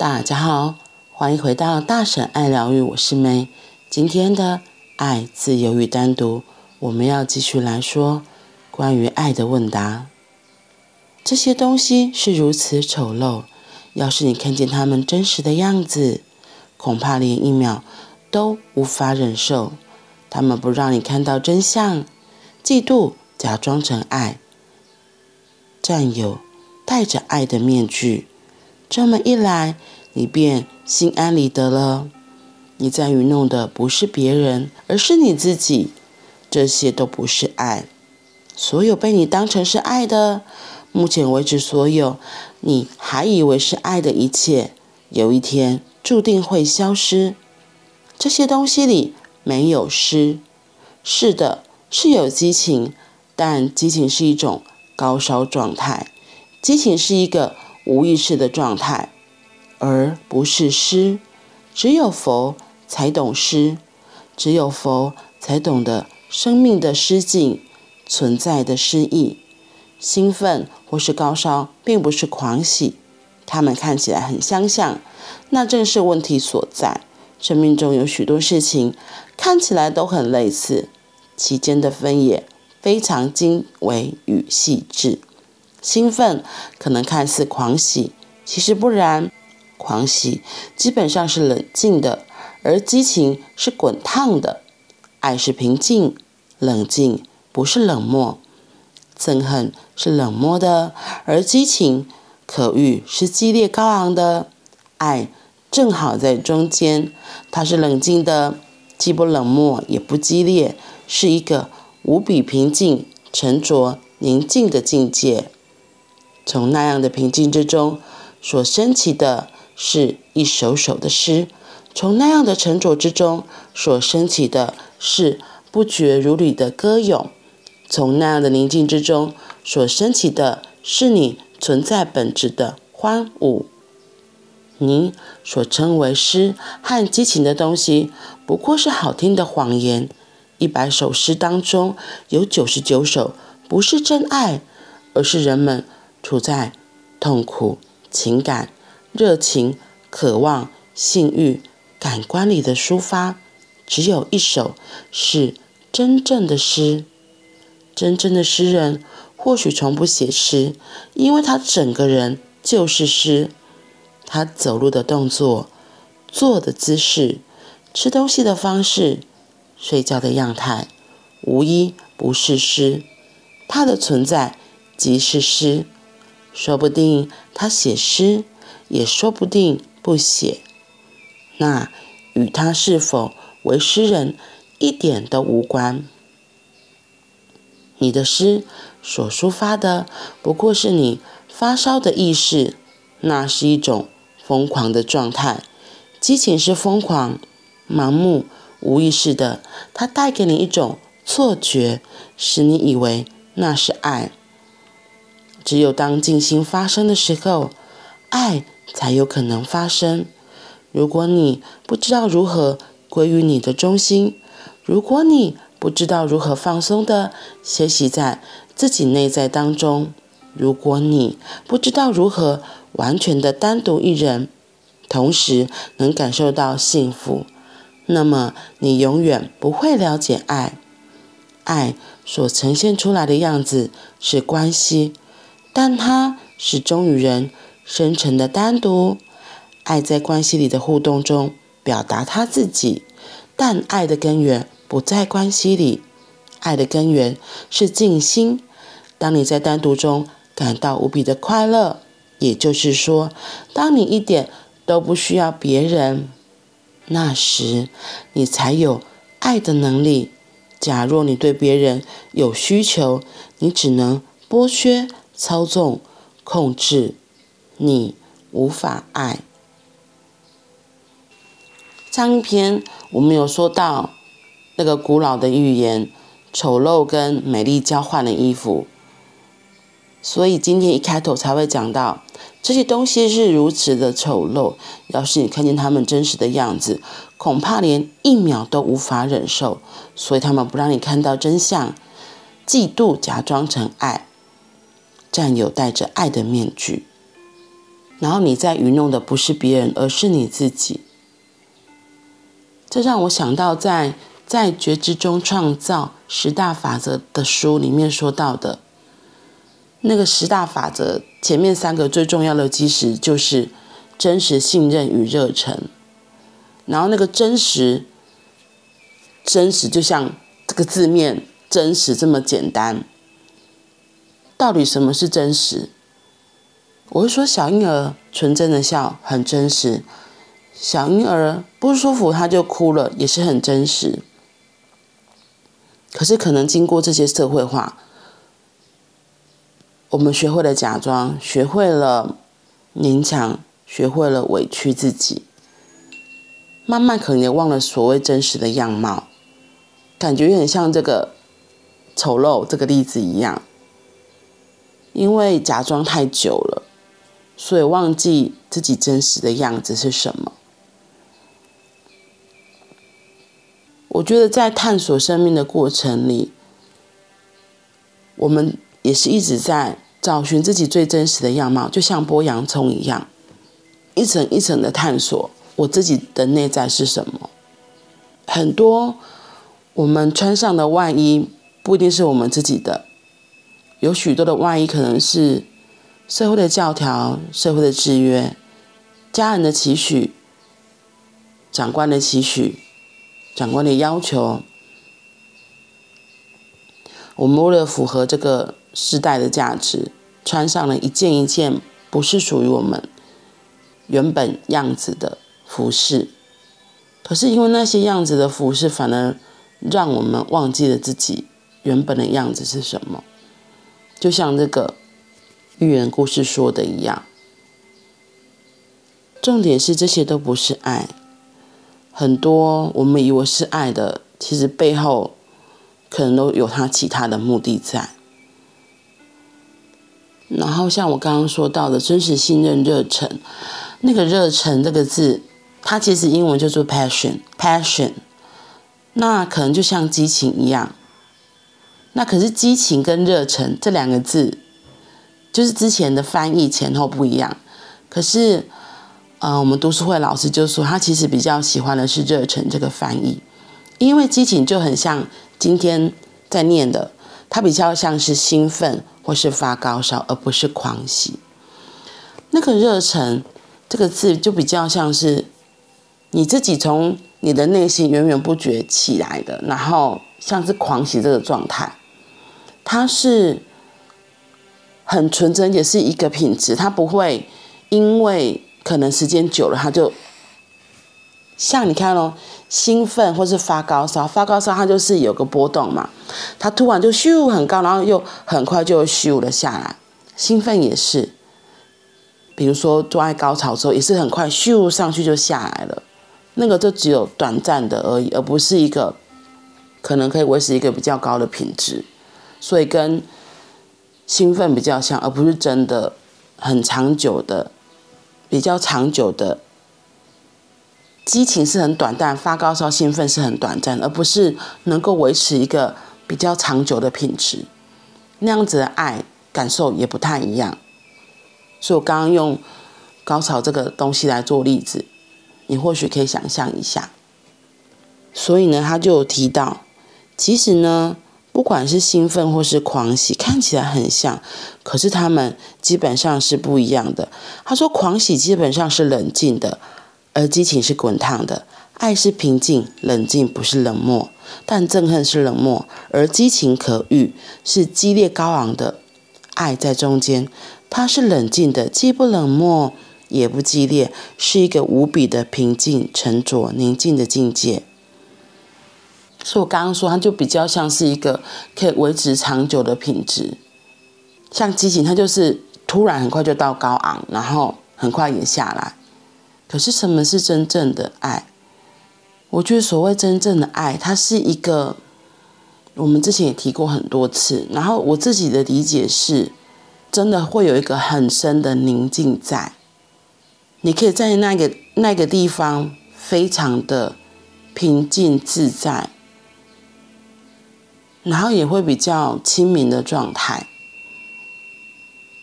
大家好，欢迎回到大婶爱疗愈，我是梅。今天的爱、自由与单独，我们要继续来说关于爱的问答。这些东西是如此丑陋，要是你看见他们真实的样子，恐怕连一秒都无法忍受。他们不让你看到真相，嫉妒假装成爱，占有戴着爱的面具。这么一来，你便心安理得了。你在愚弄的不是别人，而是你自己。这些都不是爱。所有被你当成是爱的，目前为止所有你还以为是爱的一切，有一天注定会消失。这些东西里没有诗。是的，是有激情，但激情是一种高烧状态。激情是一个。无意识的状态，而不是诗。只有佛才懂诗，只有佛才懂得生命的诗境、存在的诗意。兴奋或是高烧，并不是狂喜，它们看起来很相像，那正是问题所在。生命中有许多事情看起来都很类似，其间的分野非常精微与细致。兴奋可能看似狂喜，其实不然。狂喜基本上是冷静的，而激情是滚烫的。爱是平静、冷静，不是冷漠。憎恨是冷漠的，而激情、可欲是激烈高昂的。爱正好在中间，它是冷静的，既不冷漠也不激烈，是一个无比平静、沉着、宁静的境界。从那样的平静之中，所升起的是一首首的诗；从那样的沉着之中，所升起的是不绝如缕的歌咏；从那样的宁静之中，所升起的是你存在本质的欢舞。你所称为诗和激情的东西，不过是好听的谎言。一百首诗当中，有九十九首不是真爱，而是人们。处在痛苦、情感、热情、渴望、性欲、感官里的抒发，只有一首是真正的诗。真正的诗人或许从不写诗，因为他整个人就是诗。他走路的动作、坐的姿势、吃东西的方式、睡觉的样态，无一不是诗。他的存在即是诗。说不定他写诗，也说不定不写。那与他是否为诗人一点都无关。你的诗所抒发的不过是你发烧的意识，那是一种疯狂的状态。激情是疯狂、盲目、无意识的，它带给你一种错觉，使你以为那是爱。只有当静心发生的时候，爱才有可能发生。如果你不知道如何归于你的中心，如果你不知道如何放松地歇息在自己内在当中，如果你不知道如何完全的单独一人，同时能感受到幸福，那么你永远不会了解爱。爱所呈现出来的样子是关系。但它始终与人深沉的单独，爱在关系里的互动中表达他自己，但爱的根源不在关系里，爱的根源是静心。当你在单独中感到无比的快乐，也就是说，当你一点都不需要别人，那时你才有爱的能力。假若你对别人有需求，你只能剥削。操纵、控制，你无法爱。上一篇我们有说到那个古老的寓言：丑陋跟美丽交换的衣服。所以今天一开头才会讲到这些东西是如此的丑陋，要是你看见他们真实的样子，恐怕连一秒都无法忍受。所以他们不让你看到真相，嫉妒假装成爱。占有戴着爱的面具，然后你在愚弄的不是别人，而是你自己。这让我想到在，在在觉知中创造十大法则的书里面说到的，那个十大法则前面三个最重要的基石就是真实、信任与热忱。然后那个真实，真实就像这个字面“真实”这么简单。到底什么是真实？我会说，小婴儿纯真的笑很真实。小婴儿不舒服，他就哭了，也是很真实。可是，可能经过这些社会化，我们学会了假装，学会了勉强，学会了委屈自己，慢慢可能也忘了所谓真实的样貌，感觉有点像这个丑陋这个例子一样，因为假装太久了，所以忘记自己真实的样子是什么。我觉得在探索生命的过程里，我们也是一直在找寻自己最真实的样貌，就像剥洋葱一样，一层一层的探索我自己的内在是什么。很多我们穿上的外衣不一定是我们自己的，有许多的外衣可能是社会的教条、社会的制约、家人的期许、长官的期许。长官的要求，我们为了符合这个时代的价值，穿上了一件一件不是属于我们原本样子的服饰。可是因为那些样子的服饰，反而让我们忘记了自己原本的样子是什么。就像这个寓言故事说的一样，重点是这些都不是爱。很多我们以为是爱的，其实背后可能都有他其他的目的在。然后像我刚刚说到的真实、信任、热忱，那个“热忱”这个字，它其实英文叫做 passion，passion。那可能就像激情一样。那可是激情跟热忱这两个字，就是之前的翻译前后不一样。可是。呃，我们读书会老师就说，他其实比较喜欢的是“热忱”这个翻译，因为激情就很像今天在念的，它比较像是兴奋或是发高烧，而不是狂喜。那个“热忱”这个字就比较像是你自己从你的内心源源不绝起来的，然后像是狂喜这个状态，它是很纯真，也是一个品质，它不会因为。可能时间久了，他就像你看哦，兴奋或是发高烧，发高烧它就是有个波动嘛，它突然就咻很高，然后又很快就咻了下来。兴奋也是，比如说做爱高潮的时候，也是很快咻上去就下来了，那个就只有短暂的而已，而不是一个可能可以维持一个比较高的品质。所以跟兴奋比较像，而不是真的很长久的。比较长久的激情是很短暂，发高烧兴奋是很短暂，而不是能够维持一个比较长久的品质。那样子的爱感受也不太一样。所以我刚刚用高潮这个东西来做例子，你或许可以想象一下。所以呢，他就提到，其实呢。不管是兴奋或是狂喜，看起来很像，可是他们基本上是不一样的。他说，狂喜基本上是冷静的，而激情是滚烫的；爱是平静，冷静不是冷漠，但憎恨是冷漠，而激情可遇，是激烈高昂的。爱在中间，它是冷静的，既不冷漠也不激烈，是一个无比的平静、沉着、宁静的境界。所以我刚刚说，它就比较像是一个可以维持长久的品质，像激情，它就是突然很快就到高昂，然后很快也下来。可是什么是真正的爱？我觉得所谓真正的爱，它是一个我们之前也提过很多次，然后我自己的理解是，真的会有一个很深的宁静在，你可以在那个那个地方非常的平静自在。然后也会比较亲民的状态，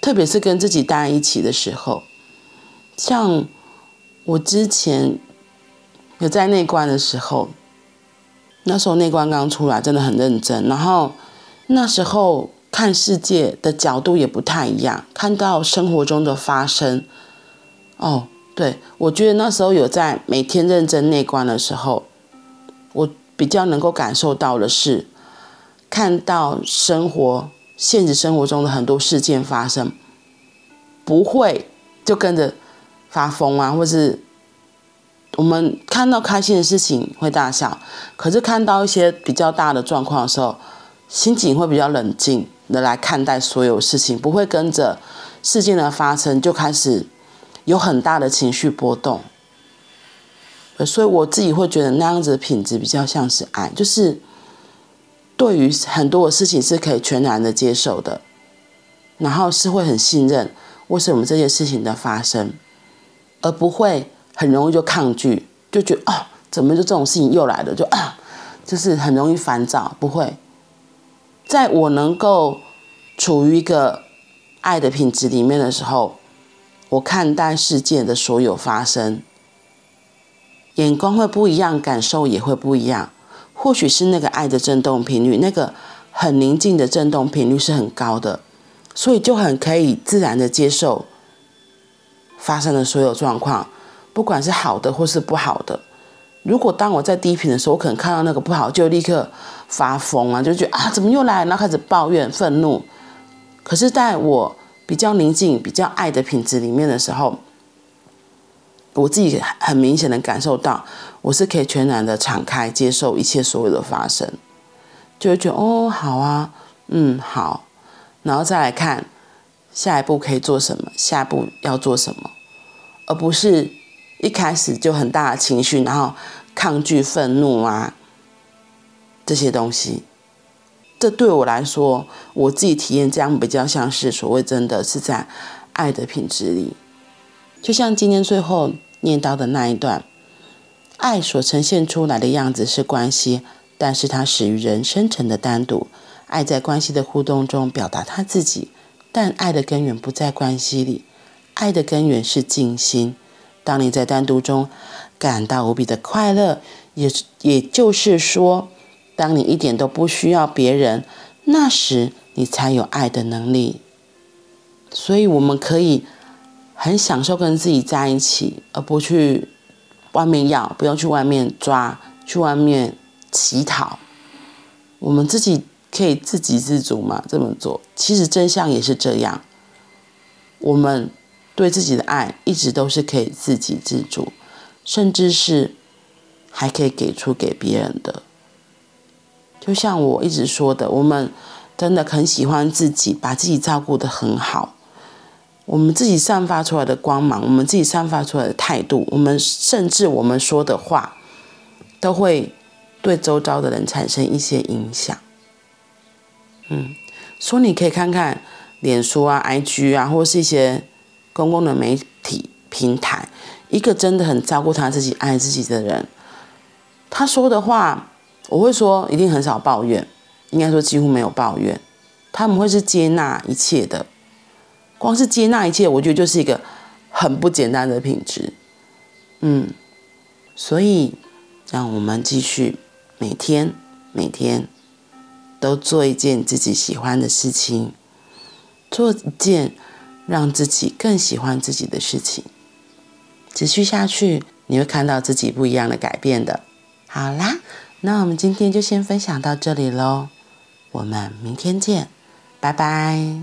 特别是跟自己待一起的时候，像我之前有在内观的时候，那时候内观刚出来，真的很认真。然后那时候看世界的角度也不太一样，看到生活中的发生。哦，对，我觉得那时候有在每天认真内观的时候，我比较能够感受到的是，看到生活现实生活中的很多事件发生，不会就跟着发疯啊，或是。我们看到开心的事情会大笑，可是看到一些比较大的状况的时候，心情会比较冷静的来看待所有事情，不会跟着事件的发生就开始有很大的情绪波动。所以我自己会觉得那样子的品质比较像是爱，就是对于很多的事情是可以全然的接受的，然后是会很信任为什么这些事情的发生，而不会。很容易就抗拒，就觉得啊，怎么就这种事情又来了？就啊，就是很容易烦躁。不会，在我能够处于一个爱的品质里面的时候，我看待世界的所有发生，眼光会不一样，感受也会不一样。或许是那个爱的振动频率，那个很宁静的振动频率是很高的，所以就很可以自然的接受发生的所有状况。不管是好的或是不好的，如果当我在低频的时候，我可能看到那个不好，就立刻发疯啊，就觉得啊，怎么又来了？然后开始抱怨、愤怒。可是，在我比较宁静、比较爱的品质里面的时候，我自己很明显的感受到，我是可以全然的敞开接受一切所有的发生，就会觉得哦，好啊，嗯，好，然后再来看下一步可以做什么，下一步要做什么，而不是。一开始就很大的情绪，然后抗拒、愤怒啊，这些东西，这对我来说，我自己体验这样比较像是所谓真的是在爱的品质里。就像今天最后念到的那一段，爱所呈现出来的样子是关系，但是它始于人深层的单独。爱在关系的互动中表达他自己，但爱的根源不在关系里，爱的根源是静心。当你在单独中感到无比的快乐，也也就是说，当你一点都不需要别人，那时你才有爱的能力。所以，我们可以很享受跟自己在一起，而不去外面要，不用去外面抓，去外面乞讨。我们自己可以自给自足嘛？这么做，其实真相也是这样。我们。对自己的爱一直都是可以自给自足，甚至是还可以给出给别人的。就像我一直说的，我们真的很喜欢自己，把自己照顾得很好。我们自己散发出来的光芒，我们自己散发出来的态度，我们甚至我们说的话，都会对周遭的人产生一些影响。嗯，所以你可以看看脸书啊、IG 啊，或是一些。公共的媒体平台，一个真的很照顾他自己、爱自己的人，他说的话，我会说一定很少抱怨，应该说几乎没有抱怨。他们会是接纳一切的，光是接纳一切，我觉得就是一个很不简单的品质。嗯，所以让我们继续每天每天都做一件自己喜欢的事情，做一件。让自己更喜欢自己的事情，持续下去，你会看到自己不一样的改变的。好啦，那我们今天就先分享到这里喽，我们明天见，拜拜。